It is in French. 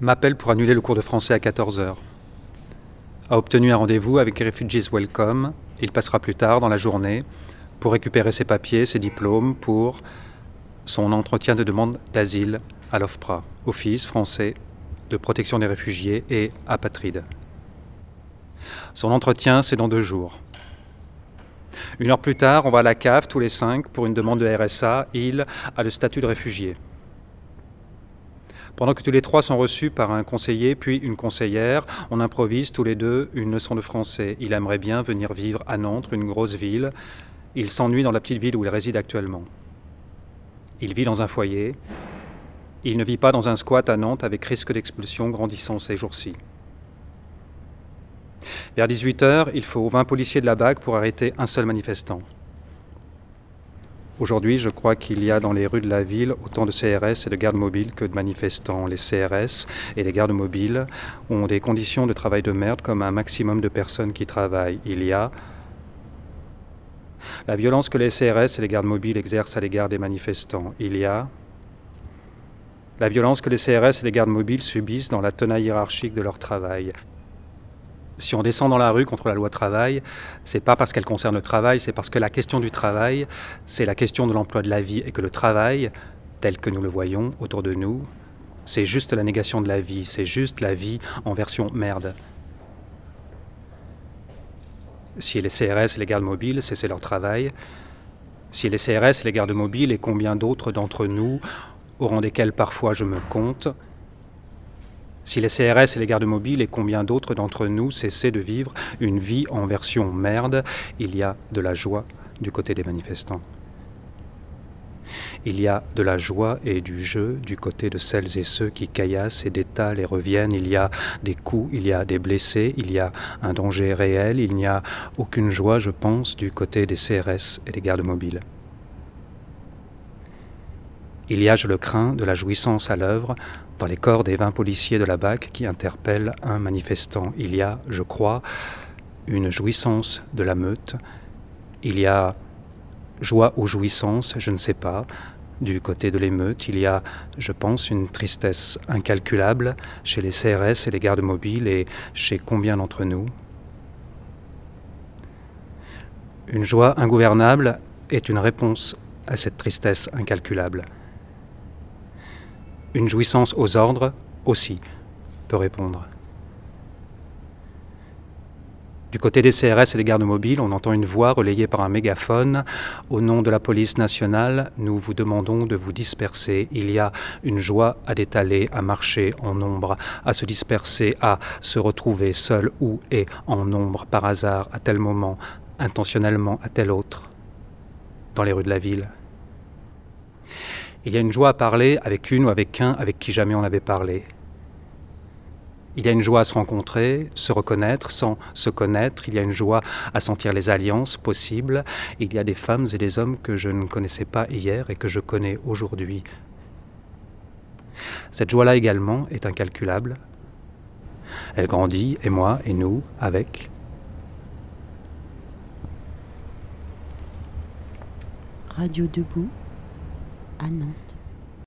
M'appelle pour annuler le cours de français à 14h. A obtenu un rendez-vous avec Refugees Welcome. Il passera plus tard dans la journée pour récupérer ses papiers, ses diplômes pour son entretien de demande d'asile à l'OFPRA, Office français de protection des réfugiés et apatrides. Son entretien, c'est dans deux jours. Une heure plus tard, on va à la cave tous les cinq pour une demande de RSA. Il a le statut de réfugié. Pendant que tous les trois sont reçus par un conseiller puis une conseillère, on improvise tous les deux une leçon de français. Il aimerait bien venir vivre à Nantes, une grosse ville. Il s'ennuie dans la petite ville où il réside actuellement. Il vit dans un foyer. Il ne vit pas dans un squat à Nantes avec risque d'expulsion grandissant ces jours-ci. Vers 18h, il faut 20 policiers de la BAC pour arrêter un seul manifestant. Aujourd'hui, je crois qu'il y a dans les rues de la ville autant de CRS et de gardes mobiles que de manifestants. Les CRS et les gardes mobiles ont des conditions de travail de merde comme un maximum de personnes qui travaillent. Il y a la violence que les CRS et les gardes mobiles exercent à l'égard des manifestants. Il y a la violence que les CRS et les gardes mobiles subissent dans la tenaille hiérarchique de leur travail si on descend dans la rue contre la loi travail, c'est pas parce qu'elle concerne le travail, c'est parce que la question du travail, c'est la question de l'emploi de la vie et que le travail, tel que nous le voyons autour de nous, c'est juste la négation de la vie, c'est juste la vie en version merde. Si les CRS et les gardes mobiles cessaient leur travail, si les CRS et les gardes mobiles et combien d'autres d'entre nous, au rang desquels parfois je me compte, si les CRS et les gardes mobiles et combien d'autres d'entre nous cessaient de vivre une vie en version merde, il y a de la joie du côté des manifestants. Il y a de la joie et du jeu du côté de celles et ceux qui caillassent et détalent et reviennent. Il y a des coups, il y a des blessés, il y a un danger réel. Il n'y a aucune joie, je pense, du côté des CRS et des gardes mobiles. Il y a, je le crains, de la jouissance à l'œuvre dans les corps des 20 policiers de la BAC qui interpellent un manifestant. Il y a, je crois, une jouissance de la meute. Il y a joie ou jouissance, je ne sais pas. Du côté de l'émeute, il y a, je pense, une tristesse incalculable chez les CRS et les gardes mobiles et chez combien d'entre nous. Une joie ingouvernable est une réponse à cette tristesse incalculable. Une jouissance aux ordres aussi peut répondre. Du côté des CRS et des gardes mobiles, on entend une voix relayée par un mégaphone. Au nom de la police nationale, nous vous demandons de vous disperser. Il y a une joie à détaler, à marcher en nombre, à se disperser, à se retrouver seul ou et en nombre par hasard, à tel moment, intentionnellement à tel autre, dans les rues de la ville. Il y a une joie à parler avec une ou avec un avec qui jamais on n'avait parlé. Il y a une joie à se rencontrer, se reconnaître sans se connaître. Il y a une joie à sentir les alliances possibles. Il y a des femmes et des hommes que je ne connaissais pas hier et que je connais aujourd'hui. Cette joie-là également est incalculable. Elle grandit, et moi, et nous, avec. Radio Debout ah non.